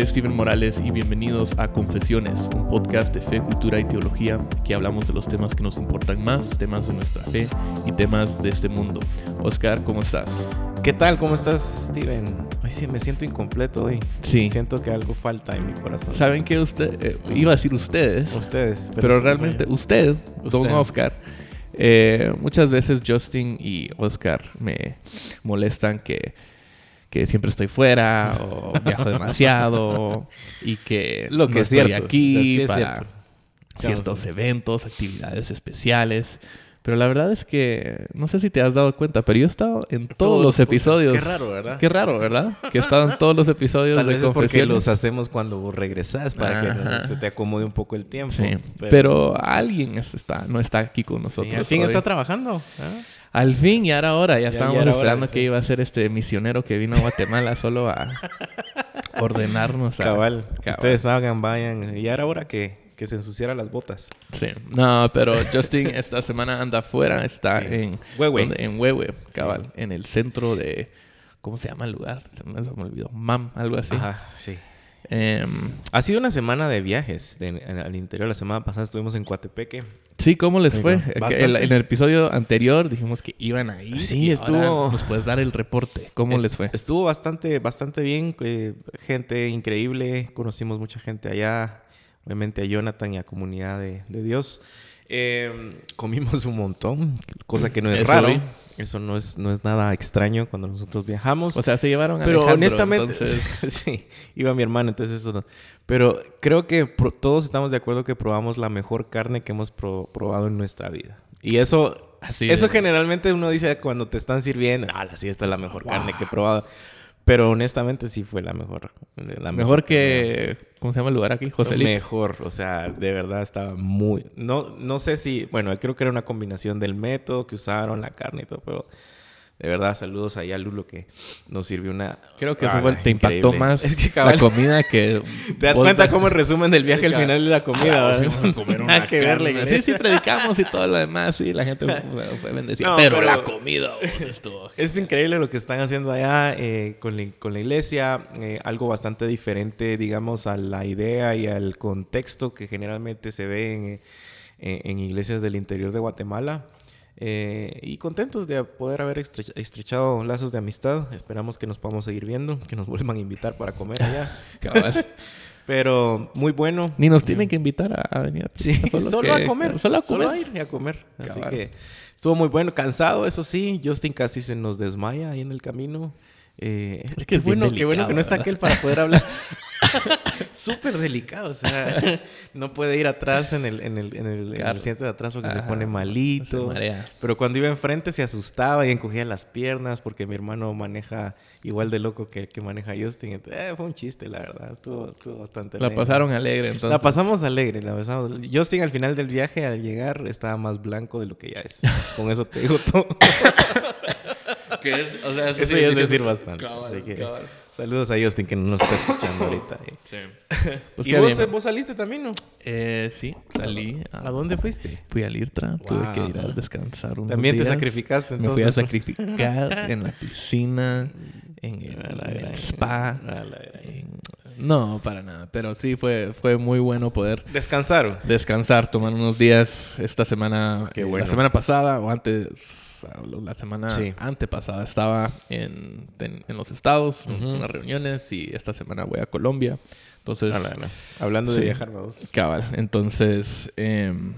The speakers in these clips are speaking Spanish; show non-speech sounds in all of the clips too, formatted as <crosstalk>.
nombre es Steven Morales y bienvenidos a Confesiones, un podcast de fe, cultura y teología que hablamos de los temas que nos importan más, temas de nuestra fe y temas de este mundo. Oscar, ¿cómo estás? ¿Qué tal? ¿Cómo estás, Steven? Hoy sí me siento incompleto hoy. Sí. Siento que algo falta en mi corazón. ¿Saben que usted, eh, iba a decir ustedes, Ustedes. pero, realmente usted, don. Oscar, eh, muchas veces Justin y Oscar me molestan que, que siempre estoy fuera o <laughs> viajo demasiado y que Lo que no es estoy cierto. aquí O sea, sí es para cierto. ciertos eventos, actividades especiales. Pero la verdad es que no sé si te has dado cuenta, pero yo he estado en todos, Todos los episodios. Qué raro, ¿verdad? Qué raro, ¿verdad? Que he estado en todos los episodios Tal de vez es porque los hacemos cuando vos regresás para Ajá. que se te acomode un poco el tiempo. Sí, pero, alguien es- está, no está aquí con Sí, nosotros. fin hoy. está trabajando. ¿ah? Al fin, y ahora ahora. Ya, Ya- estábamos ya esperando hora, que sí. iba a ser este misionero que vino a Guatemala solo a <laughs> ordenarnos a... Cabal. Cabal. Ustedes hagan, vayan. Y era hora que, que se ensuciara las botas. Sí. No, pero Justin <laughs> esta semana anda afuera. Está Sí. en... Huehue. En Huehue, cabal. En el centro de... ¿Cómo se llama el lugar? Se me, se me olvidó. MAM, algo así. Ajá, sí. Em, Ha sido una semana de viajes de- en- al interior. La semana pasada estuvimos en Coatepeque. Sí, ¿cómo les Ahí fue? Eh, el- en el episodio anterior dijimos que iban a ir. Sí, y estuvo- ahora Nos puedes dar el reporte. ¿Cómo les fue? Estuvo bastante, bastante bien. eh, gente increíble. Conocimos mucha gente allá. Obviamente a Jonathan y a Comunidad de, de Dios. Eh, comimos un montón, cosa que no es Eso raro. vi. Eso no es, no es nada extraño cuando nosotros viajamos. O sea, se llevaron a pero Alejandro, honestamente, <laughs> entonces- sí, iba mi hermana, entonces eso no. Pero creo que todos estamos de acuerdo que probamos la mejor carne que hemos pro- probado en nuestra vida. Y eso, Así eso generalmente uno dice cuando te están sirviendo, ah, sí, esta es la mejor carne que he probado. Pero honestamente sí fue la mejor. La Mejor que que... ¿Cómo se llama el lugar aquí? Joselito. Mejor, o sea, de verdad estaba muy... No, no sé si... Bueno, creo que era una combinación del método que usaron, la carne y todo, pero... De verdad, saludos ahí a Lulo que nos sirvió una... Creo que eso Ah, fue, te impactó increíble. más <laughs> Es que la comida que... <laughs> ¿Te das cuenta cómo el resumen del viaje al final de la comida? Ah, vamos a comer <laughs> una que ver la carne. iglesia. Sí, sí, predicamos y todo lo demás. Sí, la gente fue bendecida. No, pero, pero- la comida vos, estuvo... Es increíble lo que están haciendo allá eh, con, la, con la iglesia, eh, algo bastante diferente, digamos, a la idea y al contexto que generalmente se ve en, eh, en iglesias del interior de Guatemala. Eh, y contentos de poder haber estrecha- estrechado lazos de amistad. Esperamos que nos podamos seguir viendo, que nos vuelvan a invitar para comer allá. <laughs> <laughs> Pero muy bueno. Ni nos tienen que invitar a, a venir. Sí, solo, que- a comer. Solo a comer. Solo a ir y a comer. Así Cabal. que estuvo muy bueno. Cansado, eso sí. Justin casi se nos desmaya ahí en el camino. Eh, Es que es bueno, qué bueno que no está delicado, aquel para poder hablar. <laughs> Súper delicado, o sea, <laughs> no puede ir atrás en el, en el, en el, en el Claro. asiento de atrás porque se Ajá, pone se malito. marea. Pero cuando iba enfrente se asustaba y encogía las piernas porque mi hermano maneja igual de loco que el que maneja Justin. Entonces, eh, fue un chiste, la verdad. Estuvo, estuvo bastante La alegre. pasaron alegre, entonces. La pasamos alegre, la pasamos. Justin al final del viaje, al llegar, estaba más blanco de lo que ya es. <laughs> Con eso te digo todo. Que es- o sea, Eso ya es decir bastante. Cabal, Así que, cabal. saludos a Justin que no nos está escuchando ahorita. Sí. <laughs> Pues ¿Y vos, vos saliste también, no? Eh, sí, salí. a- ¿A dónde fuiste? Fui al IRTRA, tuve que ir a descansar unos También te sacrificaste Me fui a entonces. sacrificar <laughs> en la piscina, en el, A la en el gran- spa. la en- No, para nada. Pero sí fue, fue muy bueno poder Descansaron. descansar, tomar unos días esta semana. Qué eh, bueno. La semana pasada o antes, la semana Sí. antepasada estaba en, en, en los estados, en Ujú. unas reuniones y esta semana voy a Colombia. Entonces, Hablando de Sí. viajar, vamos. cabal. Entonces, em,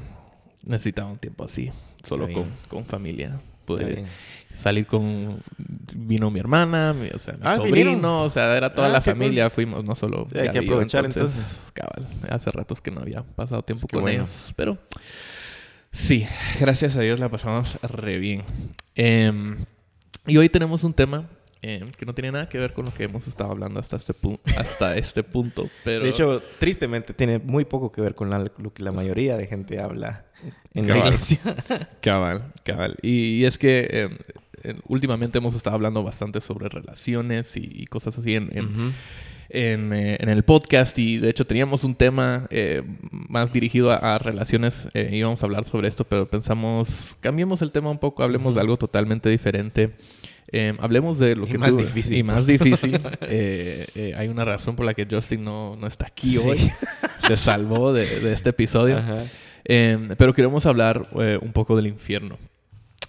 necesitaba un tiempo así, solo con, con familia. Bien. salir con... Vino mi hermana, mi, o sea, mi Ah, sobrino, vinieron. o sea, era toda Ah, la qué cool. familia. Fuimos, no solo... Sí, hay que aprovechar, entonces. Cabal. Hace ratos que no había pasado tiempo Pues con bueno. ellos. Pero sí, gracias a Dios la pasamos re bien. Em, y hoy tenemos un tema em, que no tiene nada que ver con lo que hemos estado hablando hasta este, pu- hasta este punto. <laughs> Pero De hecho, tristemente tiene muy poco que ver con la- lo que la mayoría de gente habla en la Cabal. iglesia. <laughs> Cabal, cabal. Y, y es que eh, eh, últimamente hemos estado hablando bastante sobre relaciones y, y cosas así en, en, Ujú. En, eh, en el podcast. Y de hecho teníamos un tema eh, más dirigido a, a relaciones. eh, íbamos a hablar sobre esto, pero pensamos, cambiemos el tema un poco, hablemos de algo totalmente diferente. Eh, hablemos de lo Y que más tú- difícil. Y más difícil. <laughs> Hay una razón por la que Justin no, no está aquí Sí. hoy. Se salvó de, de este episodio. Ajá. Eh, pero queremos hablar un poco del infierno.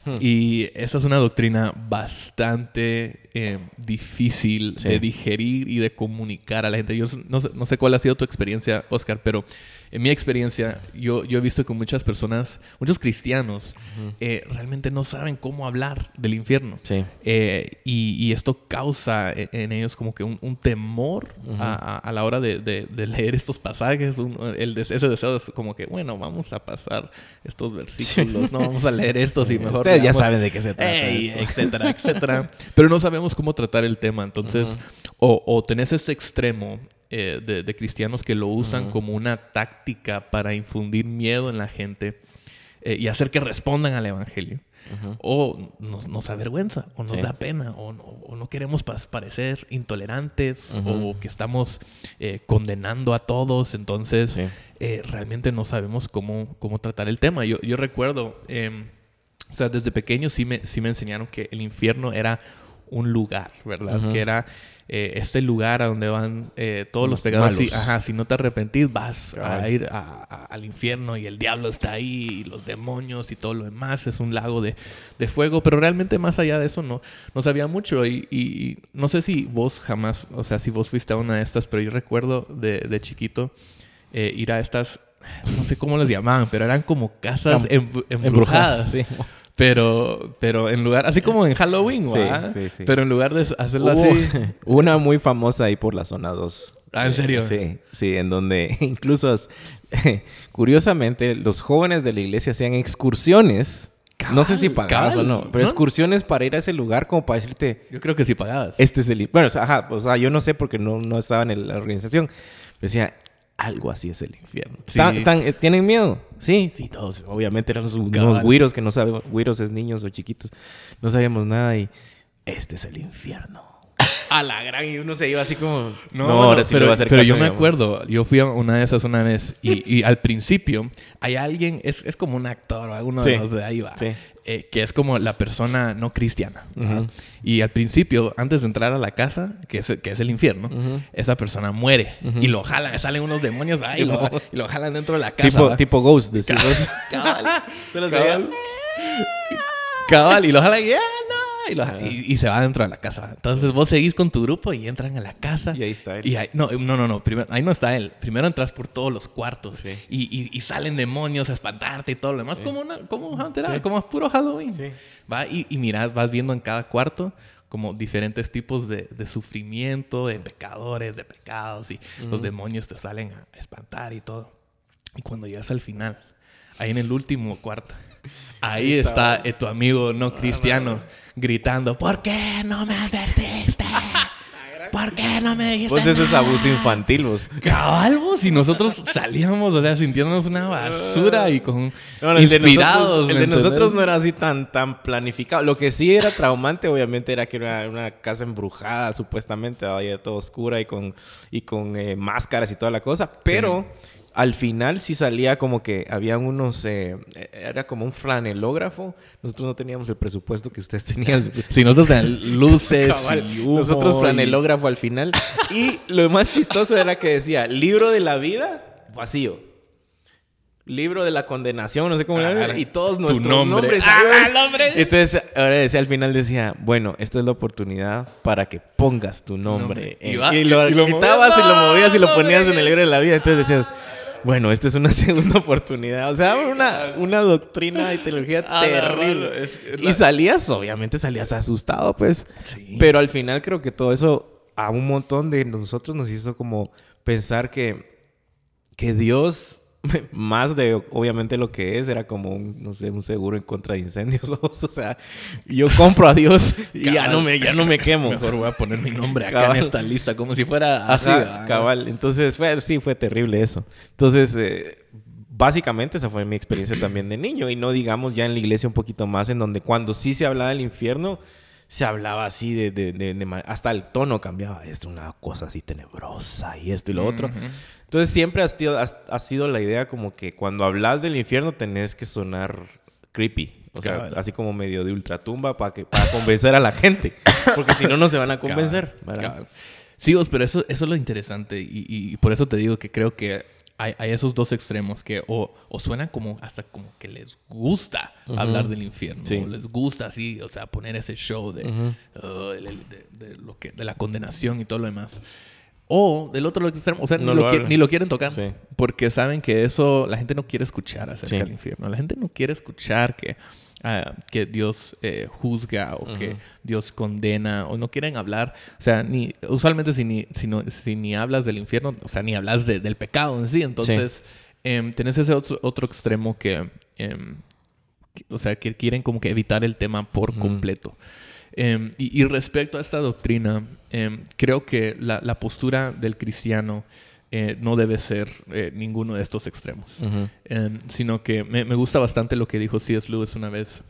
Hmm. Y esta es una doctrina bastante eh, difícil Sí. de digerir y de comunicar a la gente. Yo no sé, no sé cuál ha sido tu experiencia, Oscar, pero en mi experiencia yo, yo he visto que muchas personas, muchos cristianos, eh, realmente no saben cómo hablar del infierno. Sí. Eh, y, y esto causa e- en ellos como que un, un temor Ujú. a, a- a la hora de, de- de leer estos pasajes. un- el ese deseo es como que, bueno, vamos a pasar estos versículos, no vamos a leer <laughs> estos y mejor. Ustedes ya leamos- saben de qué se trata Ey, esto. etcétera, etcétera. Pero no sabemos cómo tratar el tema. Entonces, o, o tenés este extremo eh, de, de cristianos que lo usan como una táctica para infundir miedo en la gente eh, y hacer que respondan al evangelio. O nos, nos avergüenza, o nos Sí. da pena, o, no- o no queremos parecer intolerantes, o que estamos eh, condenando a todos. Entonces, Sí. eh, realmente no sabemos cómo, cómo tratar el tema. Yo, yo recuerdo, em, o sea, desde pequeño sí me, sí me enseñaron que el infierno era un lugar, ¿verdad? Que era eh, este lugar a donde van eh, todos los Los malos. ajá, si no te arrepentís, vas a ir a- a- al infierno y el diablo está ahí, y los demonios y todo lo demás. Es un lago de, de fuego, pero realmente más allá de eso no, no sabía mucho. Y, y- y no sé si vos jamás, o sea, si vos fuiste a una de estas, pero yo recuerdo de, de chiquito eh, ir a estas, no sé cómo les llamaban, pero eran como casas Cam- embru- embrujadas. Sí. Pero, pero en lugar, así como en Halloween, Sí, sí, sí. Pero en lugar de hacerlo Hubo así. <laughs> una muy famosa ahí por la zona 2. Ah, ¿en serio? Sí, sí, en donde <laughs> incluso, <laughs> curiosamente, los jóvenes de la iglesia hacían excursiones. no sé si pagabas o no, pero ¿no? excursiones para ir a ese lugar como para decirte, Yo creo que sí pagabas. este es el... Bueno, o sea, ajá, o sea, yo no sé porque no, no estaba en el- la organización. Pero decía, algo así es el infierno. Sí. ¿Están- están- eh, ¿Tienen miedo? Sí, sí, todos. Obviamente eran unos, Cabal. unos güiros que no sabemos, güiros es niños o chiquitos, no sabíamos nada y este es el infierno. A la gran, y uno se iba así como, no, ahora sí le pero, voy a hacer pero caso yo me mi mamá". acuerdo, yo fui a una de esas una vez y, <laughs> y al principio hay alguien, es, es como un actor o alguno de Sí. los de ahí va, Sí. eh, que es como la persona no cristiana. ¿va? Ujú. Y al principio, antes de entrar a la casa, que es, que es el infierno, esa persona muere y lo jalan, salen unos demonios ahí Sí, y, lo, mo. y lo jalan dentro de la casa. Tipo, ¿va? tipo Ghost, decís vos. <laughs> <laughs> Cabal. Cabal, y lo jalan y, "Ah, no", y, lo- y- y se va dentro de la casa. Entonces vos seguís con tu grupo y entran a la casa. Y ahí está él. Y ahí, no, no, no, no. Primero, ahí no está él. Primero entras por todos los cuartos. Sí. Y, y- salen demonios a espantarte y todo lo demás. Como, una, como, un Haunted Sí. House, como puro Halloween. Sí. Va y, y miras, vas viendo en cada cuarto como diferentes tipos de, de sufrimiento, de pecadores, de pecados. Y los demonios te salen a espantar y todo. Y cuando llegas al final, ahí en el último cuarto, ahí está, eh, tu amigo no cristiano gritando, ¿por qué no me advertiste? ¿Por qué no me dijiste Vos ese es nada?" abuso infantil, vos. Cabal, vos, y nosotros salíamos, o sea, sintiéndonos una basura y con No, el de inspirados. nosotros, el ¿me de nosotros no era así tan, tan planificado. Lo que sí era traumante, obviamente, era que era una casa embrujada, supuestamente, ahí todo oscura y con, y con eh, máscaras y toda la cosa. Pero al final sí salía como que habían unos... eh, era como un flanelógrafo. Nosotros no teníamos el presupuesto que ustedes tenían. <laughs> Si nosotros teníamos <laughs> luces Cabal. y humo Nosotros y- flanelógrafo al final. Y lo más chistoso era que decía, libro de la vida, vacío. Libro de la condenación, no sé cómo Ah, era. Y todos nuestros nombre. nombres. Ah, nombre. Entonces, ahora decía al final decía, bueno, esta es la oportunidad para que pongas tu nombre. nombre. Y en- va- y, lo y lo quitabas y lo movías. y lo ponías en el libro de la vida. Entonces decías, bueno, esta es una <laughs> segunda oportunidad. O sea, una, una doctrina y teología <laughs> Ah, terrible. mano, es- es Y salías, obviamente salías asustado, pues. Sí. Pero al final creo que todo eso a un montón de nosotros nos hizo como pensar que, que Dios, <laughs> más de obviamente lo que es, era como un, no sé, un seguro en contra de incendios. <laughs> o sea, yo compro a Dios y ya no me, ya no me quemo. Mejor voy a poner mi nombre acá Cabal. en esta lista, como si fuera así. Ajá, ¿verdad? cabal. Entonces, fue, sí, fue terrible eso. Entonces, eh, básicamente esa fue mi experiencia también de niño. Y no digamos ya en la iglesia un poquito más, en donde cuando sí se hablaba del infierno, se hablaba así de... de- de- de hasta el tono cambiaba. Esto una cosa así tenebrosa y esto y lo otro. Entonces, siempre ha sido, ha, ha sido la idea como que cuando hablas del infierno tenés que sonar creepy. O sea, así como medio de ultratumba para que para convencer a la gente. <coughs> Porque si no, no se van a convencer. Sí, vos, pero eso, eso es lo interesante. Y, y, por eso te digo que creo que hay, hay esos dos extremos que o, o, suenan como hasta como que les gusta hablar del infierno. O les gusta así, o sea, poner ese show de, uh, de, lo que, de la condenación y todo lo demás. O del otro extremo, o sea, ni, lo quieren tocar. Porque saben que eso, la gente no quiere escuchar acerca del infierno. La gente no quiere escuchar que, que Dios eh, juzga o que Dios condena o no quieren hablar. O sea, ni, usualmente si ni, si, si ni hablas del infierno, o sea, ni hablas del pecado en sí. Entonces, em, tenés ese otro, extremo em, que, o sea, que quieren como que evitar el tema por completo. Em, y, respecto a esta doctrina, em, creo que la, postura del cristiano eh, no debe ser eh, ninguno de estos extremos, em, sino que me, gusta bastante lo que dijo C.S. Lewis una vez.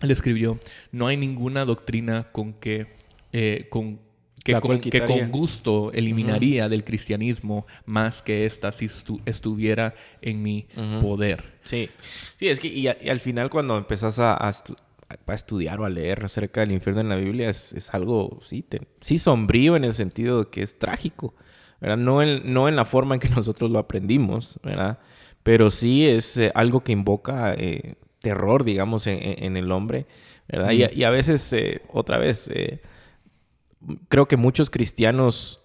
Él escribió, no hay ninguna doctrina con que, eh, con, que, con, que con gusto eliminaría del cristianismo más que esta si estuviera en mi poder. Sí, sí, es que y, al final cuando empezás a, a, estudiar o a leer acerca del infierno en la Biblia es, algo, sí, sí, sombrío en el sentido de que es trágico, ¿verdad? No en, no en la forma en que <laughs> nosotros lo aprendimos, ¿verdad? Pero sí es eh, algo que invoca eh, terror, digamos, en, el hombre, ¿verdad? Y, a veces, eh, otra vez, creo que muchos cristianos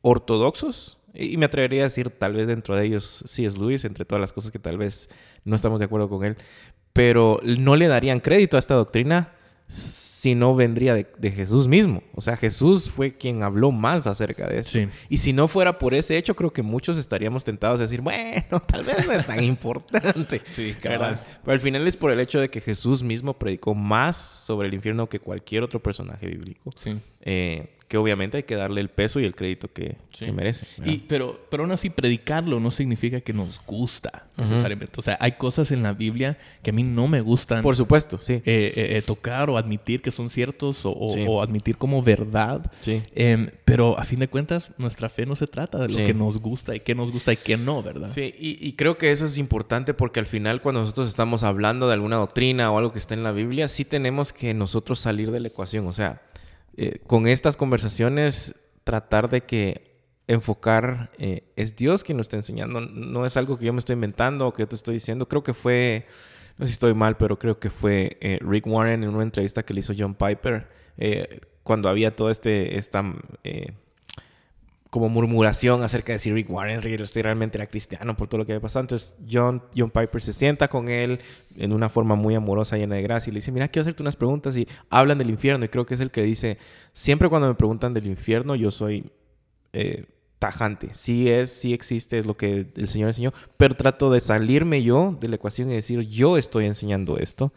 ortodoxos, y me atrevería a decir, tal vez dentro de ellos sí es Luis, entre todas las cosas que tal vez no estamos de acuerdo con él, pero no le darían crédito a esta doctrina si no vendría de, Jesús mismo. O sea, Jesús fue quien habló más acerca de eso. Y si no fuera por ese hecho, creo que muchos estaríamos tentados a decir, bueno, <laughs> tal vez no es tan <laughs> importante. sí, Pero al final es por el hecho de que Jesús mismo predicó más sobre el infierno que cualquier otro personaje bíblico. Sí. Eh, que obviamente hay que darle el peso y el crédito que, merece. Y, pero, pero aún así, predicarlo no significa que nos gusta necesariamente. O sea, hay cosas en la Biblia que a mí no me gustan. Por supuesto, sí. Eh, eh, eh, tocar o admitir que son ciertos o, admitir como verdad. Sí. Em, pero a fin de cuentas, nuestra fe no se trata de lo que nos gusta y qué nos gusta y qué no, ¿verdad? Sí, y, y creo que eso es importante porque al final, cuando nosotros estamos hablando de alguna doctrina o algo que está en la Biblia, sí tenemos que nosotros salir de la ecuación. O sea, eh, con estas conversaciones tratar de que enfocar eh, es Dios quien nos está enseñando, no es algo que yo me estoy inventando o que yo te estoy diciendo, creo que fue, no sé si estoy mal, pero creo que fue eh, Rick Warren en una entrevista que le hizo John Piper cuando había todo este, esta como murmuración acerca de si Rick Warren realmente era cristiano por todo lo que había pasado. Entonces John, John Piper se sienta con él en una forma muy amorosa, llena de gracia, y le dice, mira, quiero hacerte unas preguntas y hablan del infierno. Y creo que es el que dice, siempre cuando me preguntan del infierno, yo soy eh, tajante. Sí es, sí existe, es lo que el Señor enseñó, pero trato de salirme yo de la ecuación y decir, yo estoy enseñando esto.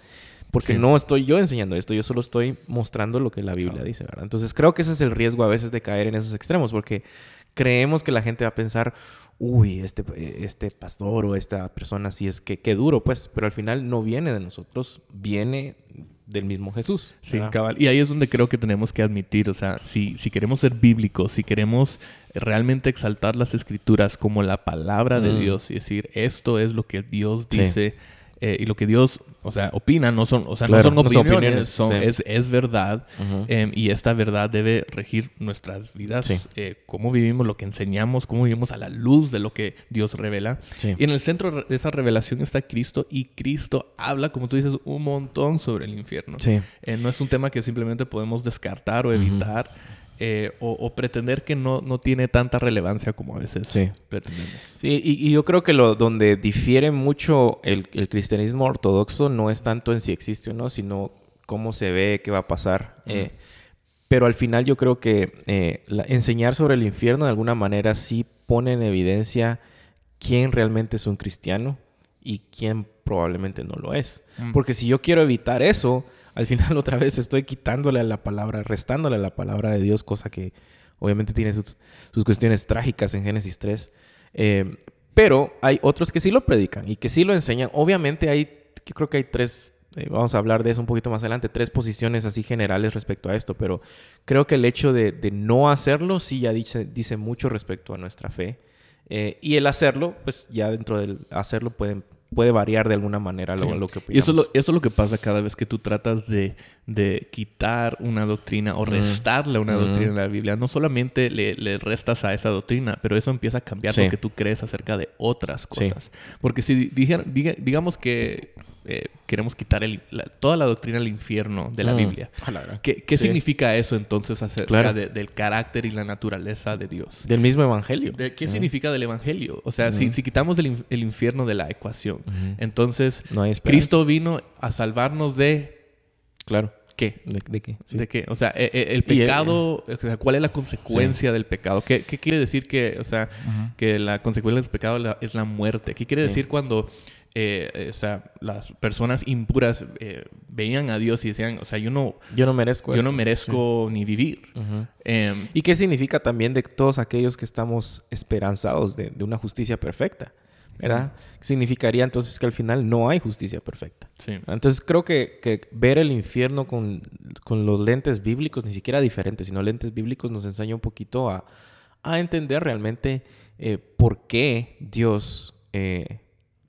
Porque no estoy yo enseñando esto, yo solo estoy mostrando lo que la Biblia dice, ¿verdad? Entonces creo que ese es el riesgo a veces de caer en esos extremos, porque creemos que la gente va a pensar, uy, este, este pastor o esta persona sí es que qué duro, pues, pero al final no viene de nosotros, viene del mismo Jesús. Sí, cabal. Y ahí es donde creo que tenemos que admitir, o sea, si, si queremos ser bíblicos, si queremos realmente exaltar las escrituras como la palabra de mm. Dios y decir, esto es lo que Dios dice. Eh, y lo que Dios, o sea, opina, no son, o sea, no son opiniones, son, es, es, verdad. Em, y esta verdad debe regir nuestras vidas, eh, cómo vivimos, lo que enseñamos, cómo vivimos a la luz de lo que Dios revela. Y en el centro de esa revelación está Cristo y Cristo habla, como tú dices, un montón sobre el infierno. Eh, no es un tema que simplemente podemos descartar o evitar. Eh, o, pretender que no, no, tiene tanta relevancia como a veces sí. pretendemos. Sí, y, yo creo que lo donde difiere mucho el, el, cristianismo ortodoxo no es tanto en si existe o no, sino cómo se ve, qué va a pasar. Eh, pero al final yo creo que eh, enseñar sobre el infierno de alguna manera sí pone en evidencia quién realmente es un cristiano y quién probablemente no lo es. Mm. Porque si yo quiero evitar eso, al final <laughs> otra vez estoy quitándole a la palabra, restándole a la palabra de Dios, cosa que obviamente tiene sus, cuestiones trágicas en Génesis 3. Eh, pero hay otros que sí lo predican y que sí lo enseñan. Obviamente hay, creo que hay tres, eh, vamos a hablar de eso un poquito más adelante, tres posiciones así generales respecto a esto, pero creo que el hecho de, no hacerlo sí ya dice, dice mucho respecto a nuestra fe. Eh, y el hacerlo, pues ya dentro del hacerlo pueden puede variar de alguna manera lo, Sí. lo que Y eso es opinamos. lo, eso es lo que pasa cada vez que tú tratas de, de quitar una doctrina o restarle a una doctrina en la Biblia. No solamente le, le restas a esa doctrina, pero eso empieza a cambiar Sí. lo que tú crees acerca de otras Sí. cosas. Porque si dijera- diga- digamos que eh, queremos quitar el- la- toda la doctrina del infierno de la Mm. Biblia, la. ¿qué, qué Sí. significa eso entonces acerca Claro. de- del carácter y la naturaleza de Dios? Del mismo evangelio. De- ¿Qué Ujú. significa del evangelio? O sea, si, si quitamos el, in- el infierno de la ecuación, entonces No hay esperanza. Cristo vino a salvarnos de Claro. qué? ¿De, de qué? Sí. ¿De qué? O sea, e- e- el pecado, o sea, ¿cuál es la consecuencia del pecado? ¿Qué, qué quiere decir que, o sea, que la consecuencia del pecado la- es la muerte? ¿Qué quiere Sí. decir cuando, eh, eh, o sea, las personas impuras eh, veían a Dios y decían, o sea, yo no, Yo no merezco yo esto. no merezco ni vivir? Em, ¿Y qué significa también de todos aquellos que estamos esperanzados de, de una justicia perfecta? ¿Verdad? Significaría entonces que al final no hay justicia perfecta. sí. Entonces creo que, que ver el infierno con, con los lentes bíblicos, ni siquiera diferentes, sino lentes bíblicos, nos enseña un poquito a, a entender realmente eh, por qué Dios eh,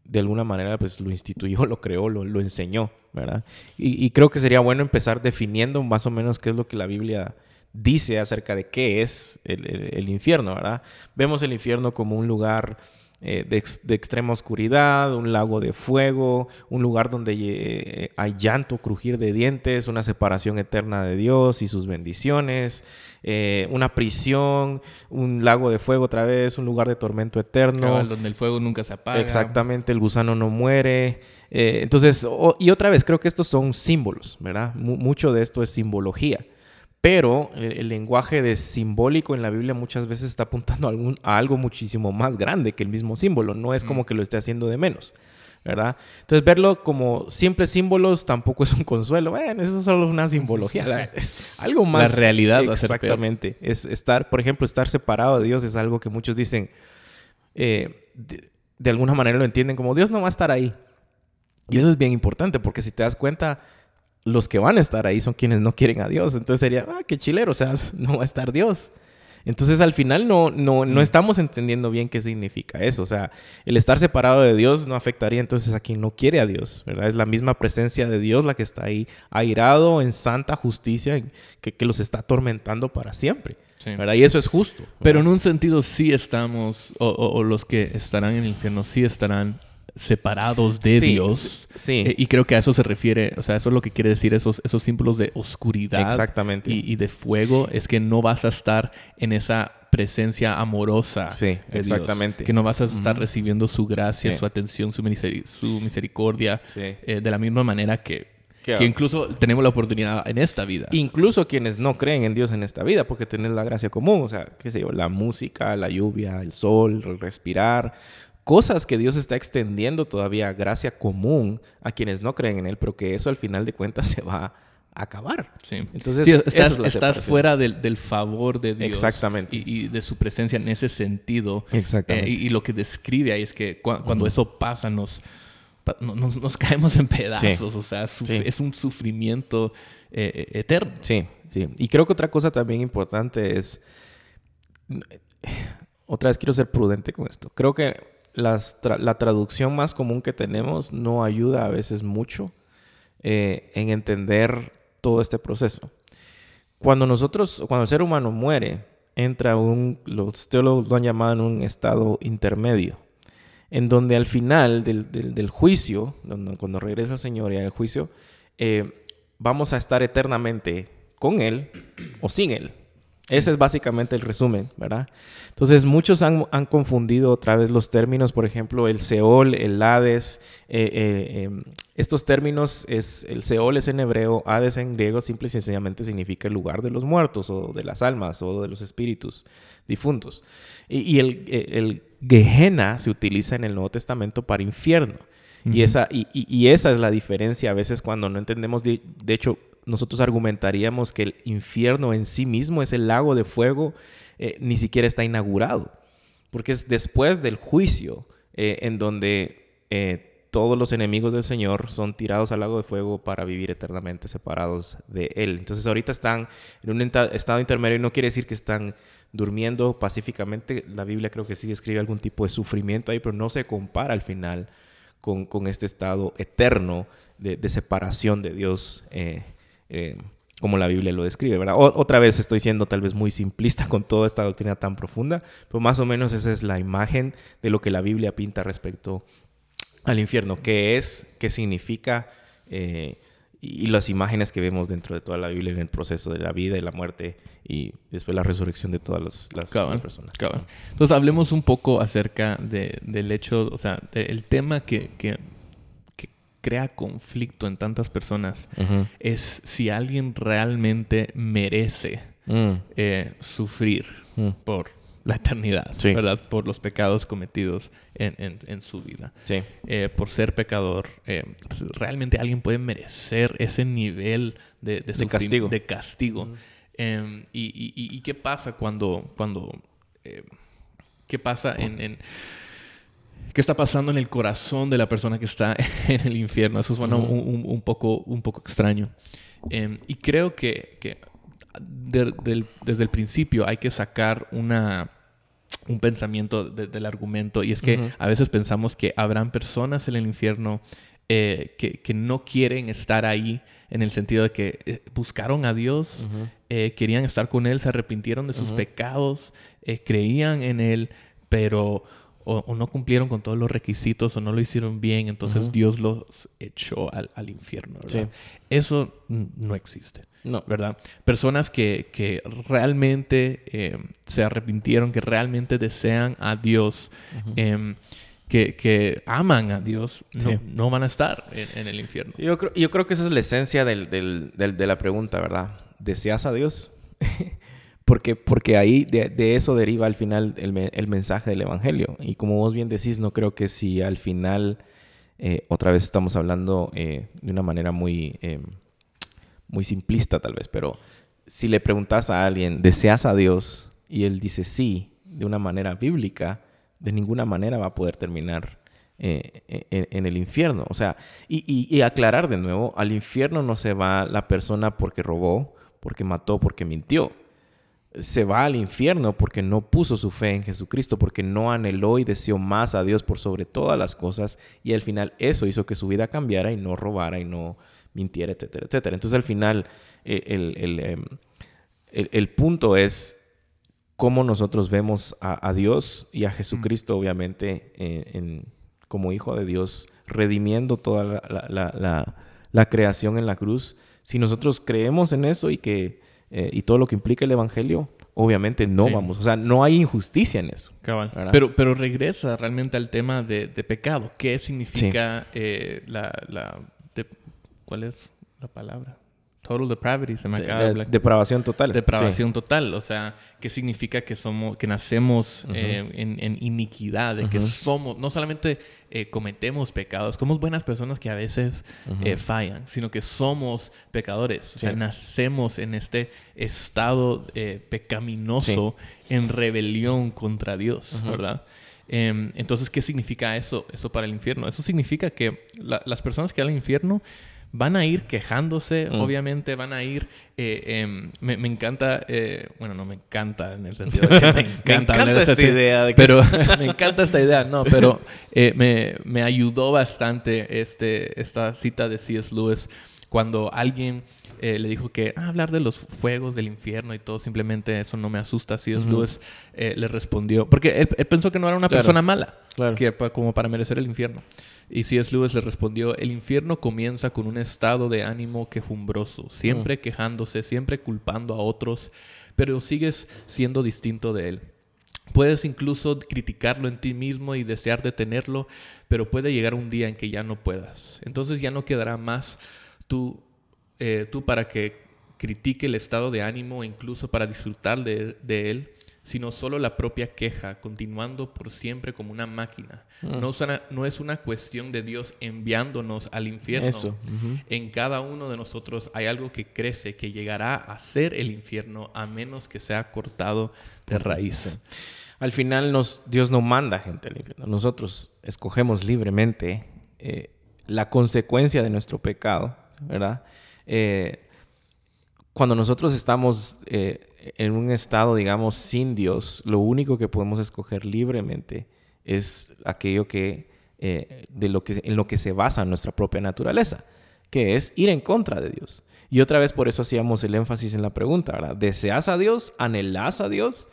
de alguna manera pues lo instituyó, <laughs> lo creó, lo, lo enseñó, ¿verdad? Y, y creo que sería bueno empezar definiendo más o menos qué es lo que la Biblia dice acerca de qué es el, el- el infierno, ¿verdad? Vemos el infierno como un lugar eh, de, ex- de extrema oscuridad, un lago de fuego, un lugar donde eh, hay llanto, crujir de dientes, una separación eterna de Dios y sus bendiciones, eh, una prisión, un lago de fuego otra vez, un lugar de tormento eterno. Cabal, donde el fuego nunca se apaga. Exactamente, el gusano no muere. Entonces, y otra vez, creo que estos son símbolos, ¿verdad? Mu- mucho de esto es simbología. Pero el, el lenguaje de simbólico en la Biblia muchas veces está apuntando a, algún- a algo muchísimo más grande que el mismo símbolo. No es como que lo esté haciendo de menos, ¿verdad? Entonces, verlo como simples símbolos tampoco es un consuelo. Bueno, eso es solo una simbología. La- Es algo más. realidad va a ser peor. Exactamente. Es estar, por ejemplo, estar separado de Dios es algo que muchos dicen, eh, de, de alguna manera lo entienden como Dios no va a estar ahí. Y eso es bien importante porque si te das cuenta, los que van a estar ahí son quienes no quieren a Dios. Entonces sería, ah, qué chilero, o sea, <laughs> no va a estar Dios. Entonces al final no, no, no Mm. estamos entendiendo bien qué significa eso. O sea, el estar separado de Dios no afectaría entonces a quien no quiere a Dios, ¿verdad? Es la misma presencia de Dios la que está ahí airado en santa justicia que, que los está atormentando para siempre, Sí. ¿verdad? Y eso es justo. Pero en un sentido sí estamos, o, o- o los que estarán en el infierno sí estarán separados de Sí, Dios. Sí. Eh, y creo que a eso se refiere, o sea, eso es lo que quiere decir esos, esos símbolos de oscuridad Exactamente. y, y de fuego, es que no vas a estar en esa presencia amorosa. Sí, de Dios. exactamente. que no vas a estar recibiendo su gracia, Sí. su atención, su, miseri- su misericordia, Sí. eh, de la misma manera que incluso tenemos la oportunidad en esta vida. Incluso quienes no creen en Dios en esta vida, porque tenés la gracia común, o sea, qué sé yo, la música, la lluvia, el sol, el respirar, cosas que Dios está extendiendo todavía gracia común a quienes no creen en Él, pero que eso al final de cuentas <laughs> se va a acabar. Sí. Entonces, Sí, estás, es estás fuera del, del favor de Dios. Exactamente. Y, y de su presencia en ese sentido. Exactamente. Eh, y, y lo que describe ahí es que cua- cuando eso pasa nos, nos, nos <laughs> caemos en pedazos. O sea, Sí. es un sufrimiento eh, eh, eterno. Sí, sí. Y creo que otra cosa también importante es, otra vez quiero ser prudente con esto. Creo que la traducción más común que tenemos no ayuda a veces mucho eh, en entender todo este proceso. Cuando nosotros, cuando el ser humano muere, entra un, los teólogos lo han llamado en un estado intermedio, en donde al final del, del- juicio, cuando regresa el Señor y al juicio, eh, vamos a estar eternamente con Él o sin Él. Ese es básicamente el resumen, ¿verdad? Entonces, muchos han, han confundido otra vez los términos, por ejemplo, el Seol, el Hades. eh, eh, em, estos términos, es, el Seol es en hebreo, Hades en griego, simple y sencillamente significa el lugar de los muertos o de las almas o de los espíritus difuntos. Y, y el, eh, el Gehenna se utiliza en el Nuevo Testamento para infierno. Y, esa, y, y- y esa es la diferencia a veces cuando no entendemos, de, de hecho, nosotros argumentaríamos que el infierno en sí mismo, ese lago de fuego, eh, ni siquiera está inaugurado, porque es después del juicio eh, en donde eh, todos los enemigos del Señor son tirados al lago de fuego para vivir eternamente separados de Él. Entonces ahorita están en un estado intermedio y no quiere decir que están durmiendo pacíficamente. La Biblia creo que sí describe algún tipo de sufrimiento ahí, pero no se compara al final con, este estado eterno de, separación de Dios. Eh, como la Biblia lo describe, ¿verdad? O, otra vez estoy siendo tal vez muy simplista con toda esta doctrina tan profunda, pero más o menos esa es la imagen de lo que la Biblia pinta respecto al infierno, qué es, qué significa, eh, y, las imágenes que vemos dentro de toda la Biblia en el proceso de la vida y la muerte y después la resurrección de todas las, personas. Entonces hablemos un poco acerca de- del hecho, o sea, del tema que crea conflicto en tantas personas es si alguien realmente merece Mm, eh, sufrir mm. por la eternidad, Sí. ¿verdad? Por los pecados cometidos en, en- en su vida. Sí. Eh, por ser pecador, eh, realmente alguien puede merecer ese nivel de, castigo. de castigo. Eh, y, y- y- qué pasa cuando, cuando qué pasa en, en- qué está pasando en el corazón de la persona que está <laughs> en el infierno? Eso suena Ujú. un, un- un poco, un poco extraño. Eh, y creo que, que de- del- desde el principio hay que sacar una, un pensamiento de- del argumento y es que a veces pensamos que habrán personas en el infierno eh, que, que no quieren estar ahí en el sentido de que eh, buscaron a Dios, eh, querían estar con Él, se arrepintieron de sus pecados, creían en Él, pero o, o no cumplieron con todos los requisitos o no lo hicieron bien, entonces. Dios los echó al, al infierno. ¿verdad? Sí. Eso no existe. No. ¿verdad? Personas que, que realmente eh, se arrepintieron, que realmente desean a Dios, em, que, que aman a Dios, no, Sí. no van a estar en, en el infierno. Sí, Yo creo, yo creo que esa es la esencia del- del- del- de la pregunta, ¿verdad? ¿Deseas a Dios? <laughs> porque, porque ahí de, eso deriva al final el, me- el mensaje del Evangelio. Y como vos bien decís, no creo que si al final, eh, otra vez estamos hablando eh, de una manera muy, eh, muy simplista tal vez, pero si le preguntas a alguien, ¿deseas a Dios? Y él dice sí, de una manera bíblica, de ninguna manera va a poder terminar eh, en, en el infierno. O sea, y aclarar de nuevo, al infierno no se va la persona porque robó, porque mató, porque mintió. Se va al infierno porque no puso su fe en Jesucristo, porque no anheló y deseó más a Dios por sobre todas las cosas. Y al final eso hizo que su vida cambiara y no robara y no mintiera, etcétera, etcétera. Entonces al final eh, el, el, em, el- el punto es cómo nosotros vemos a, a Dios y a Jesucristo, obviamente, eh, en- como Hijo de Dios, redimiendo toda la, la- la- la- la creación en la cruz. Si nosotros creemos en eso y que eh, y todo lo que implica el Evangelio, obviamente no Sí. vamos. O sea, no hay injusticia en eso. Pero, pero regresa realmente al tema de, de pecado. ¿Qué significa eh, la, la de- ¿Cuál es la palabra? Total depravity. Se me acaba de De- depravación total. depravación total, o sea, ¿qué significa que somos, que nacemos Ujú. eh, en, en iniquidad, de que Ujú. somos, no solamente eh, cometemos pecados, somos buenas personas que a veces Ujú. eh, fallan, sino que somos pecadores, o sea, Sí. nacemos en este estado eh, pecaminoso, en rebelión contra Dios. ¿verdad? Em, entonces, ¿qué significa eso, eso para el infierno? Eso significa que la- las personas que van al infierno van a ir quejándose, Mm. obviamente van a ir... eh, em, me, me encanta, eh, bueno, no me encanta en el sentido de que <laughs> me encanta, encanta hablar de esta idea de que- Pero <laughs> me encanta esta idea, no, pero eh, me, me ayudó bastante este, esta cita de C.S. Lewis cuando alguien eh, le dijo que ah, hablar de los fuegos del infierno y todo, simplemente eso no me asusta. C.S. Ujú. Lewis eh, le respondió, porque él, él pensó que no era una Claro. persona mala, Claro. que como para merecer el infierno. Y C.S. Lewis le respondió, el infierno comienza con un estado de ánimo quejumbroso, siempre quejándose, siempre culpando a otros, pero sigues siendo distinto de él. Puedes incluso criticarlo en ti mismo y desear detenerlo, pero puede llegar un día en que ya no puedas. Entonces ya no quedará más tú, eh, tú para que critique el estado de ánimo e incluso para disfrutar de, de él, sino solo la propia queja, continuando por siempre como una máquina. Mm. No, es una, no es una cuestión de Dios enviándonos al infierno. Eso. En cada uno de nosotros hay algo que crece, que llegará a ser el infierno a menos que sea cortado de raíz. Al final nos, Dios no manda gente al infierno. Nosotros escogemos libremente eh, la consecuencia de nuestro pecado, ¿verdad? Eh, cuando nosotros estamos eh, en un estado, digamos, sin Dios, lo único que podemos escoger libremente es aquello que eh, de lo que, en lo que se basa nuestra propia naturaleza, que es ir en contra de Dios. Y otra vez por eso hacíamos el énfasis en la pregunta, ¿verdad? ¿Deseas a Dios? ¿Anhelas a Dios?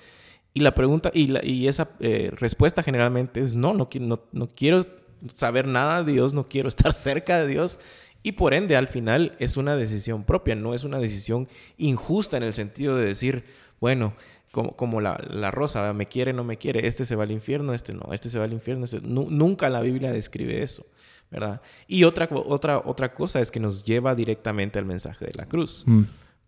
Y la pregunta, y, y esa eh, respuesta generalmente es no, no, no, no quiero saber nada de Dios, no quiero estar <laughs> cerca de Dios. Y por ende, al final es una decisión propia, no es una decisión injusta en el sentido de decir, bueno, como, como la, la, rosa, me quiere, no me quiere, este se va al infierno, este no, este se va al infierno, este... nunca la Biblia describe eso, ¿verdad? Y otra, otra, otra cosa es que nos lleva directamente al mensaje de la cruz, mm.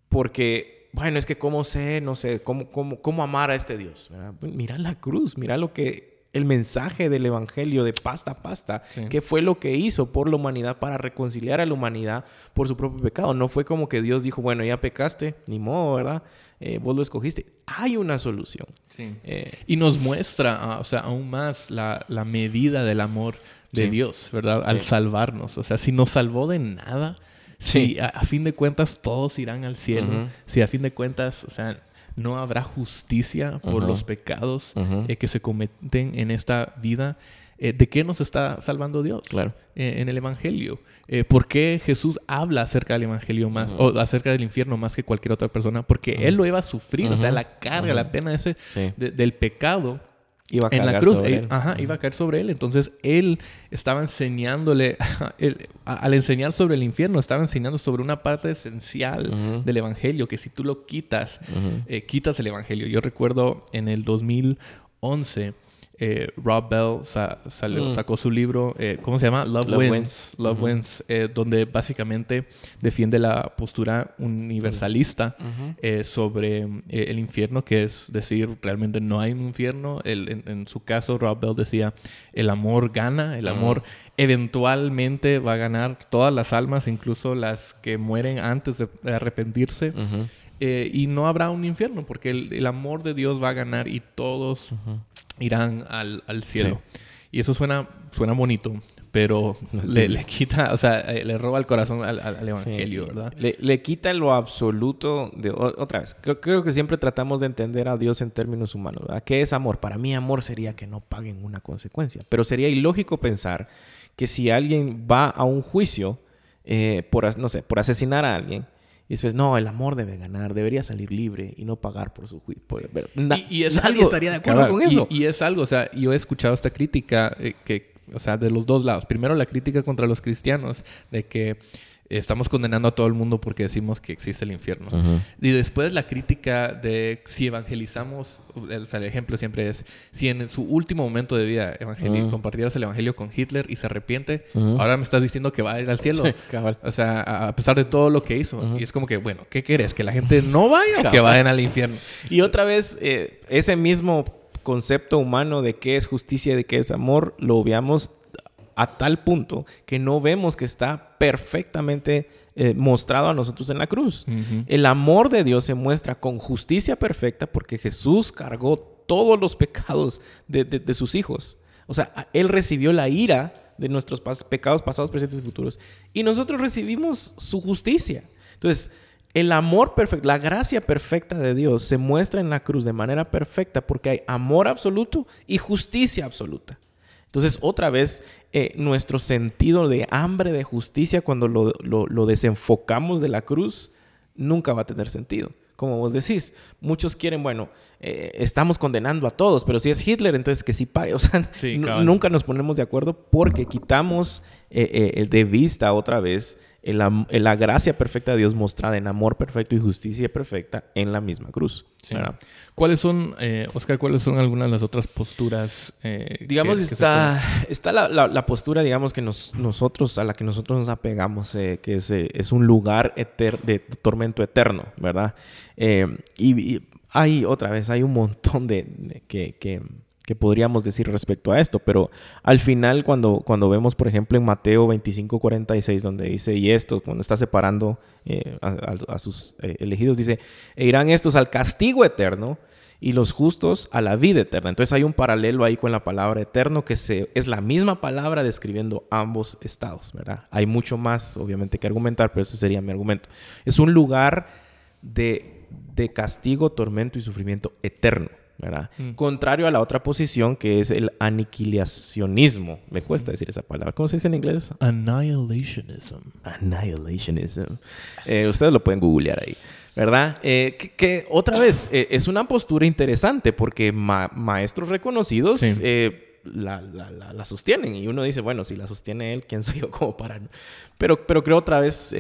porque, bueno, es que cómo sé, no sé, cómo, cómo, cómo amar a este Dios, ¿verdad? Mira la cruz, mira lo que el mensaje del Evangelio de pasta a pasta, que fue lo que hizo por la humanidad para reconciliar a la humanidad por su propio pecado. No fue como que Dios dijo, bueno, ya pecaste, ni modo, ¿verdad? Eh, vos lo escogiste. Hay una solución. Eh, y nos muestra, ah, o sea, aún más la, medida del amor de Dios, ¿verdad? Al salvarnos. O sea, si nos salvó de nada, si a, fin de cuentas todos irán al cielo, si a fin de cuentas, o sea, no habrá justicia por los pecados eh, que se cometen en esta vida. Eh, ¿De qué nos está salvando Dios? Claro. Eh, en el Evangelio. ¿Por qué Jesús habla acerca del Evangelio más, o acerca del infierno más que cualquier otra persona? Porque Él lo iba a sufrir, o sea, la carga, la pena ese del pecado Iba a en la cruz, sobre él. Ajá, iba a caer sobre él. Entonces él estaba enseñándole, <laughs> al enseñar sobre el infierno, estaba enseñando sobre una parte esencial del evangelio, que si tú lo quitas, eh, quitas el evangelio. Yo recuerdo en el 2011 eh, Rob Bell mm. sacó su libro, eh, ¿cómo se llama? Love, Wins. Love Wins, eh, donde básicamente defiende la postura universalista sobre el infierno, que es decir, realmente no hay un infierno. en, su caso, Rob Bell decía, el amor gana, el amor eventualmente va a ganar todas las almas, incluso las que mueren antes de, arrepentirse. y no habrá un infierno porque el, amor de Dios va a ganar y todos irán al, cielo. Y eso suena, suena bonito, pero le, quita, o sea, eh, le roba el corazón al, Evangelio, ¿verdad? Le, quita lo absoluto de, otra vez, creo, que siempre tratamos de entender a Dios en términos humanos, ¿verdad? ¿Qué es amor? Para mí amor sería que no paguen una consecuencia, pero sería ilógico pensar que si alguien va a un juicio eh, por, no sé, por asesinar a alguien, y después, no, el amor debe ganar, debería salir libre y no pagar por su juicio. y, nadie estaría de acuerdo con eso. Y, es algo, o sea, yo he escuchado esta crítica eh, que, o sea, de los dos lados. Primero la crítica contra los cristianos de que estamos condenando a todo el mundo porque decimos que existe el infierno. Y después la crítica de si evangelizamos, el, ejemplo siempre es, si en su último momento de vida uh compartieras el evangelio con Hitler y se arrepiente, ahora me estás diciendo que va a ir al cielo. o sea, a pesar de todo lo que hizo. Y es como que, bueno, ¿qué quieres? ¿Que la gente no vaya o que vayan al infierno? Y otra vez, eh, ese mismo concepto humano de qué es justicia y de qué es amor, lo obviamos a tal punto que no vemos que está perfectamente eh, mostrado a nosotros en la cruz. El amor de Dios se muestra con justicia perfecta porque Jesús cargó todos los pecados de, sus hijos. O sea, Él recibió la ira de nuestros pecados pasados, presentes y futuros. Y nosotros recibimos su justicia. Entonces, el amor perfecto, la gracia perfecta de Dios se muestra en la cruz de manera perfecta porque hay amor absoluto y justicia absoluta. Entonces, otra vez, eh, nuestro sentido de hambre de justicia, cuando lo, desenfocamos de la cruz, nunca va a tener sentido. Como vos decís, muchos quieren, bueno, eh, estamos condenando a todos, pero si es Hitler, entonces que sí pague. <laughs> O sea, nunca nos ponemos de acuerdo porque quitamos eh, de vista otra vez la, gracia perfecta de Dios mostrada en amor perfecto y justicia perfecta en la misma cruz. ¿Cuáles son, eh, Oscar, cuáles son algunas de las otras posturas? Eh, digamos, está, está la, postura, digamos, que nosotros, a la que nosotros nos apegamos, eh, que es, es, un lugar de tormento eterno, ¿verdad? Y, hay, otra vez, hay un montón de, que que podríamos decir respecto a esto, pero al final cuando, cuando vemos, por ejemplo, en Mateo 25, 46, donde dice, y esto, cuando está separando eh, a, sus eh, elegidos, dice, e irán estos al castigo eterno y los justos a la vida eterna. Entonces hay un paralelo ahí con la palabra eterno que se, es la misma palabra describiendo ambos estados, ¿verdad? Hay mucho más, obviamente, que argumentar, pero ese sería mi argumento. Es un lugar de, de castigo, tormento y sufrimiento eterno. ¿Verdad? Mm. Contrario a la otra posición que es el aniquilacionismo. Me cuesta decir esa palabra. ¿Cómo se dice en inglés? Annihilationism. Annihilationism. Eh, ustedes lo pueden googlear ahí. ¿Verdad? Eh, que, otra vez eh, es una postura interesante porque maestros reconocidos la, la, sostienen y uno dice, bueno, si la sostiene él, ¿quién soy yo como para...? Pero, pero creo otra vez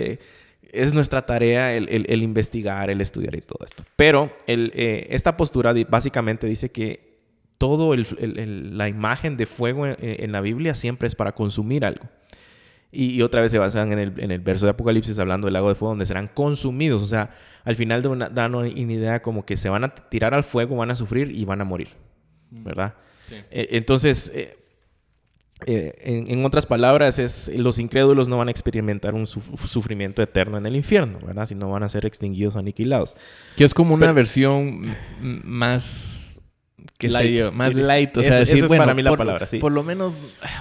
es nuestra tarea el, investigar, el estudiar y todo esto. Pero eh, esta postura básicamente dice que todo la imagen de fuego en, la Biblia siempre es para consumir algo. Y, otra vez se basan en el, verso de Apocalipsis hablando del lago de fuego donde serán consumidos. O sea, al final de una, dan una idea como que se van a tirar al fuego, van a sufrir y van a morir. Mm. ¿Verdad? Eh, entonces, eh, eh, en, otras palabras, es los incrédulos no van a experimentar un sufrimiento eterno en el infierno, ¿verdad? Sino van a ser extinguidos o aniquilados. Que es como una versión más que light. más light, o sea, decir, es para mí la palabra, sí. Por lo menos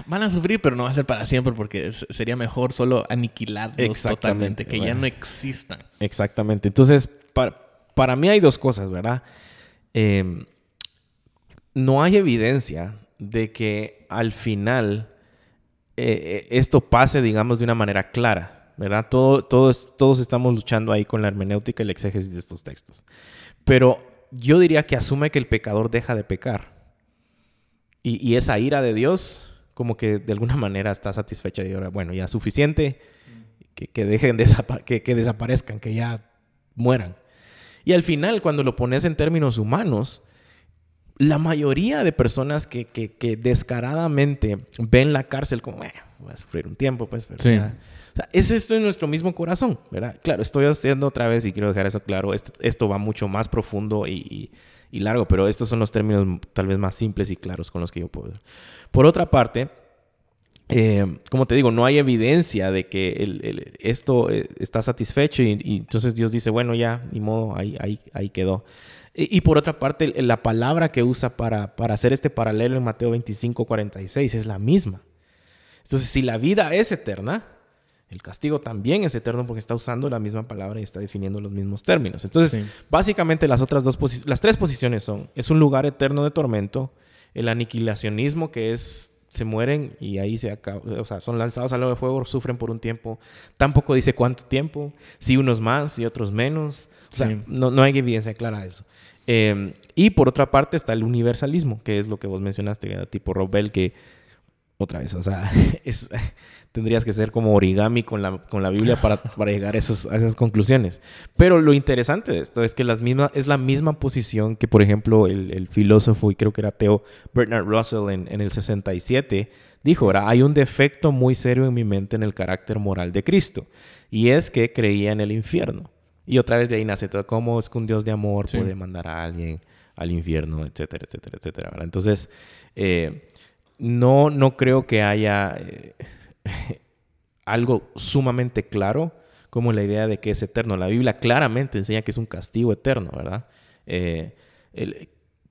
van a sufrir, pero no va a ser para siempre porque sería mejor solo aniquilarlos totalmente, que ya no existan. Exactamente. Entonces, para, para mí hay dos cosas, ¿verdad? Em, no hay evidencia de que al final eh, eh, esto pase, digamos, de una manera clara, ¿verdad? Todo, todos, todos estamos luchando ahí con la hermenéutica y el exégesis de estos textos. Pero yo diría que asume que el pecador deja de pecar. Y, esa ira de Dios, como que de alguna manera está satisfecha y ahora, bueno, ya suficiente, que, dejen de que desaparezcan, que ya mueran. Y al final, cuando lo pones en términos humanos, la mayoría de personas que, que, descaradamente ven la cárcel como, voy a sufrir un tiempo, pues, pero O sea, es esto en nuestro mismo corazón, ¿verdad? Claro, estoy haciendo otra vez y quiero dejar eso claro. Esto, va mucho más profundo y, y, largo, pero estos son los términos tal vez más simples y claros con los que yo puedo. Por otra parte, eh, como te digo, no hay evidencia de que el, esto eh, está satisfecho y, y, entonces Dios dice, bueno, ya, ni modo, ahí, ahí, ahí quedó. Y, por otra parte, la palabra que usa para, para hacer este paralelo en Mateo 25, 46 es la misma. Entonces, si la vida es eterna, el castigo también es eterno porque está usando la misma palabra y está definiendo los mismos términos. Entonces, básicamente las otras dos las tres posiciones son, es un lugar eterno de tormento, el aniquilacionismo que es se mueren y ahí se acaba, o sea, son lanzados al lago de fuego, sufren por un tiempo. Tampoco dice cuánto tiempo, si unos más y otros menos. O sea, no, no, hay evidencia clara de eso. Em, y por otra parte está el universalismo, que es lo que vos mencionaste, tipo Robel, que otra vez, o sea, <laughs> es, tendrías que ser como origami con la, con la Biblia para, para llegar a, esos, a, esas conclusiones. Pero lo interesante de esto es que las mismas, es la misma posición que, por ejemplo, el, el filósofo, y creo que era Theo Bernard Russell en, en el 67, dijo, ¿verdad? hay un defecto muy serio en mi mente en el carácter moral de Cristo, y es que creía en el infierno. Y otra vez de ahí nace todo, cómo es que un Dios de amor puede mandar a alguien al infierno, etcétera, etcétera, etcétera. Entonces, eh, no, no creo que haya eh, <laughs> algo sumamente claro como la idea de que es eterno. La Biblia claramente enseña que es un castigo eterno, ¿verdad? Eh,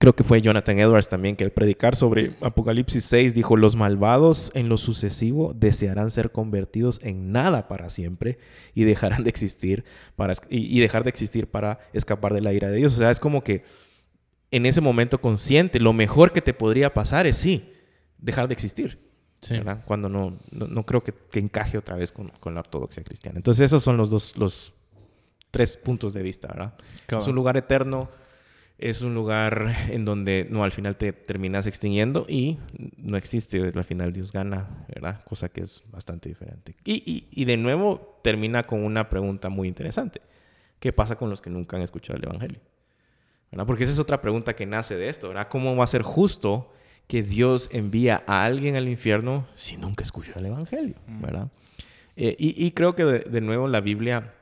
Creo que fue Jonathan Edwards también que al predicar sobre Apocalipsis 6 dijo, los malvados en lo sucesivo desearán ser convertidos en nada para siempre y dejarán de existir para, y, dejar de existir para escapar de la ira de Dios. O sea, es como que en ese momento consciente, lo mejor que te podría pasar es sí, dejar de existir. ¿verdad? Cuando no, no, creo que, encaje otra vez con, con, la ortodoxia cristiana. Entonces esos son los dos, los tres puntos de vista, ¿verdad? Es un lugar eterno es un lugar en donde no al final te terminas extinguiendo y no existe, al final Dios gana, ¿verdad? Cosa que es bastante diferente. Y, y, de nuevo termina con una pregunta muy interesante. ¿Qué pasa con los que nunca han escuchado el Evangelio? ¿verdad? Porque esa es otra pregunta que nace de esto, ¿verdad? ¿Cómo va a ser justo que Dios envía a alguien al infierno si nunca escuchó el Evangelio? Mm. ¿verdad? Eh, y, y, creo que de, de nuevo la Biblia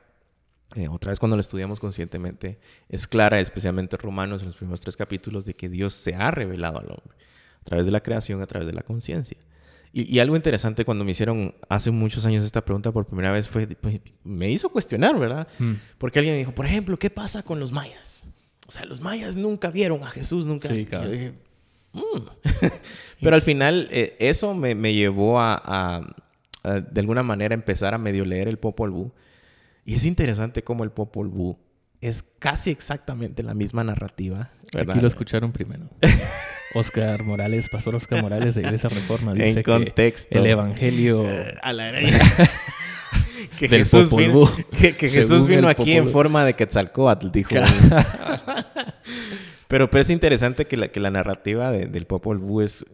eh, otra vez cuando lo estudiamos conscientemente, es clara, especialmente Romanos en los primeros tres capítulos, de que Dios se ha revelado al hombre a través de la creación, a través de la conciencia. Y, algo interesante cuando me hicieron hace muchos años esta pregunta por primera vez fue, pues, me hizo cuestionar, ¿verdad? Hmm. Porque alguien me dijo, por ejemplo, ¿qué pasa con los mayas? O sea, los mayas nunca vieron a Jesús, nunca. Sí, claro. Mm". <laughs> Pero al final eh, eso me, me llevó a, a, de alguna manera, empezar a medio leer el Popol Vuh y es interesante cómo el Popol Vuh es casi exactamente la misma narrativa. Aquí lo escucharon primero. <laughs> Oscar Morales, Pastor Oscar Morales de Iglesia Reforma, dice en contexto. que el Evangelio <laughs> a la que, Jesús vino, que, Jesús vino aquí en forma de Quetzalcóatl, dijo. Pero, pero es interesante que la, que la narrativa del Popol Vuh es...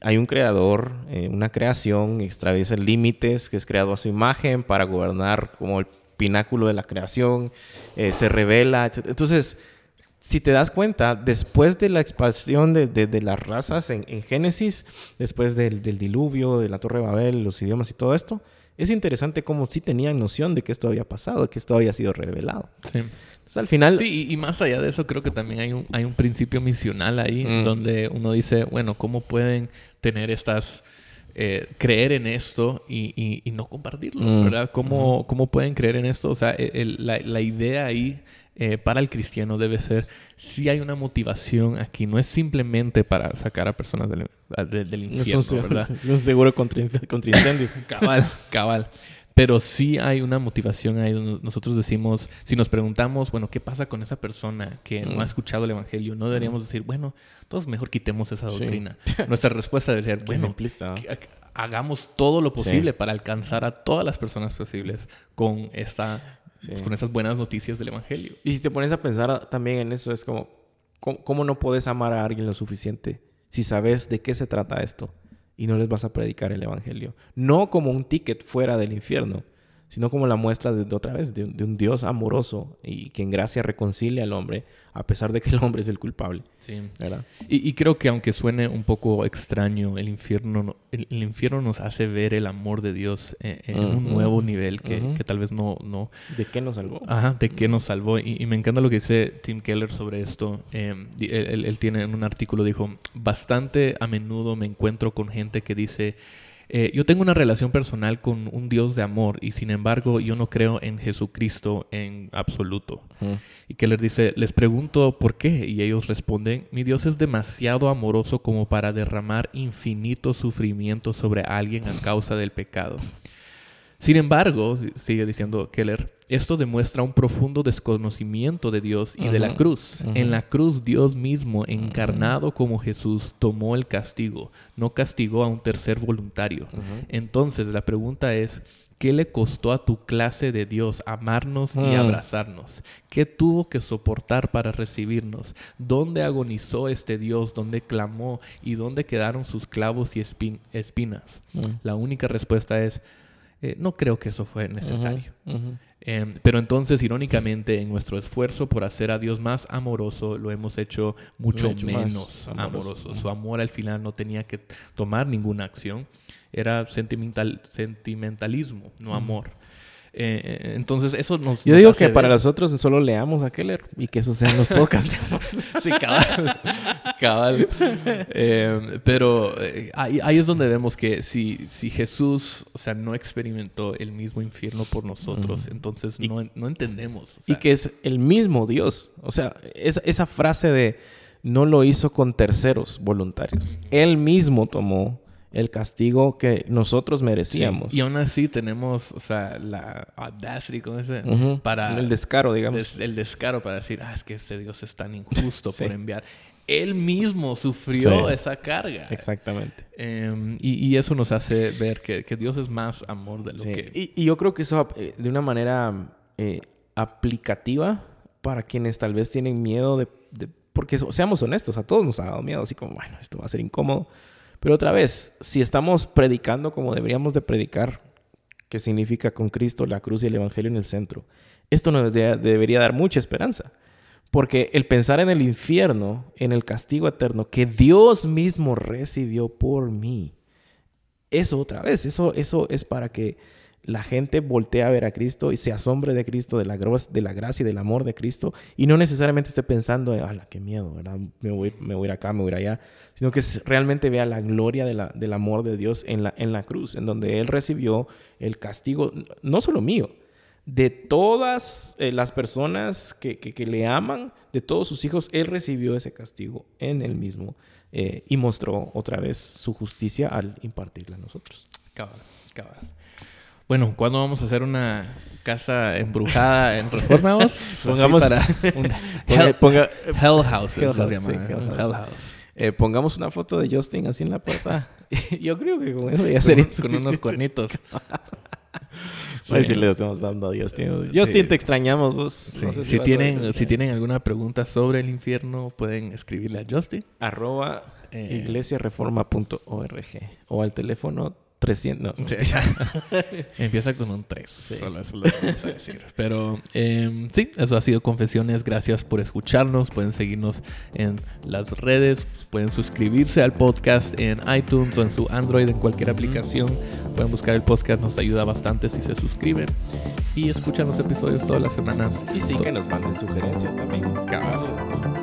hay un creador, eh, una creación, extraviesa límites, que es creado a su imagen para gobernar como el pináculo de la creación, eh, se revela, etc. Entonces, si te das cuenta, después de la expansión de, las razas en, Génesis, después del, diluvio, de la Torre de Babel, los idiomas y todo esto, es interesante cómo sí tenían noción de que esto había pasado, que esto había sido revelado. Sí. Entonces, al final... Sí, y, más allá de eso, creo que también hay un, hay un principio misional ahí, mm. donde uno dice, bueno, ¿cómo pueden tener estas eh, creer en esto y, no compartirlo, mm. ¿verdad? ¿Cómo, ¿Cómo, pueden creer en esto? O sea, la, idea ahí eh, para el cristiano debe ser, si hay una motivación aquí, no es simplemente para sacar a personas del, del infierno, es un, ¿verdad? <laughs> Es un seguro contra, contra incendios. <laughs> cabal, cabal. Pero sí hay una motivación ahí donde nosotros decimos, si nos preguntamos, bueno, ¿qué pasa con esa persona que no ha mm. escuchado el Evangelio? No deberíamos decir, bueno, entonces mejor quitemos esa doctrina. <laughs> Nuestra respuesta debe ser, bueno, hagamos todo lo posible para alcanzar a todas las personas posibles con, esta, con estas buenas noticias del Evangelio. Y si te pones a pensar también en eso, es como, cómo no puedes amar a alguien lo suficiente si sabes de qué se trata esto? y no les vas a predicar el Evangelio. No como un ticket fuera del infierno, sino como la muestra de, otra vez de, un Dios amoroso y que en gracia reconcilia al hombre, a pesar de que el hombre es el culpable. Sí. ¿verdad? Y, creo que aunque suene un poco extraño, el infierno, el, infierno nos hace ver el amor de Dios en, un nuevo nivel que, tal vez no, no... ¿De qué nos salvó? Ajá, de qué nos salvó. Y, me encanta lo que dice Tim Keller sobre esto. Em, él, él tiene en un artículo, dijo, bastante a menudo me encuentro con gente que dice eh, yo tengo una relación personal con un Dios de amor y sin embargo yo no creo en Jesucristo en absoluto. Y que les dice, les pregunto por qué y ellos responden, mi Dios es demasiado amoroso como para derramar infinito sufrimiento sobre alguien a causa del pecado. Sin embargo, sigue diciendo Keller, esto demuestra un profundo desconocimiento de Dios y de la cruz. En la cruz Dios mismo, encarnado como Jesús, tomó el castigo, no castigó a un tercer voluntario. Entonces la pregunta es, ¿qué le costó a tu clase de Dios amarnos y abrazarnos? ¿Qué tuvo que soportar para recibirnos? ¿Dónde agonizó este Dios? ¿Dónde clamó? ¿Y dónde quedaron sus clavos y espinas? La única respuesta es, eh, no creo que eso fue necesario. Em, pero entonces, irónicamente, en nuestro esfuerzo por hacer a Dios más amoroso, lo hemos hecho mucho menos amoroso. Su amor al final no tenía que tomar ninguna acción. Era sentimental, sentimentalismo, no amor. Eh, eh, entonces, eso nos. Yo digo que para nosotros solo leamos a Keller y que eso sean los podcasts. <laughs> sí, cabal. cabal. Eh, pero ahí, ahí, es donde vemos que si, si Jesús, o sea, no experimentó el mismo infierno por nosotros, entonces no, no, entendemos. y que es el mismo Dios. O sea, es, esa frase de no lo hizo con terceros voluntarios. Él mismo tomó el castigo que nosotros merecíamos. Y aún así tenemos, o sea, la audacity con ese, para... El descaro, digamos. el descaro para decir, ah, es que ese Dios es tan injusto <laughs> por enviar. Él mismo sufrió esa carga. Exactamente. Em, y, eso nos hace ver que, Dios es más amor de lo que... Y, yo creo que eso eh, de una manera eh, aplicativa para quienes tal vez tienen miedo de, de... Porque seamos honestos, a todos nos ha dado miedo, así como, bueno, esto va a ser incómodo. Pero otra vez, si estamos predicando como deberíamos de predicar, que significa con Cristo, la cruz y el Evangelio en el centro, esto nos debería dar mucha esperanza. Porque el pensar en el infierno, en el castigo eterno que Dios mismo recibió por mí, eso otra vez, eso, eso es para que la gente voltea a ver a Cristo y se asombre de Cristo, de la, de la gracia y del amor de Cristo, y no necesariamente esté pensando, ¡ala, qué miedo! ¿verdad? Me voy, me voy a ir acá, me voy a ir allá, sino que realmente vea la gloria del amor de Dios en la, cruz, en donde Él recibió el castigo, no solo mío, de todas eh, las personas que, que, le aman, de todos sus hijos, Él recibió ese castigo en Él mismo eh, y mostró otra vez su justicia al impartirla a nosotros. Cabal, cabal. Bueno, ¿cuándo vamos a hacer una casa embrujada en Reforma? <laughs> Pongamos- para un <laughs> hell, ponga- hell house, Hell los house, llaman, sí, hell Un house. hell house. eh, pongamos una foto de Justin así en la puerta. <laughs> Yo creo que con eso ya sería con unos cuernitos. Sí. decirle, le estamos dando a Justin. Justin, Sí. te extrañamos vos. Sí. No sé si, tienen, si tienen alguna pregunta sobre el infierno, pueden escribirle a Justin. Arroba Eh. iglesiareforma.org o al teléfono 300. No, Sí. <laughs> Empieza con un 3. Solo eso lo vamos a decir. Pero eh, sí, eso ha sido Confesiones. Gracias por escucharnos. Pueden seguirnos en las redes. Pueden suscribirse al podcast en iTunes o en su Android, en cualquier aplicación. Pueden buscar el podcast. Nos ayuda bastante si se suscriben. Y escuchan los episodios todas las semanas. Y sí que nos manden sugerencias también. Cabal.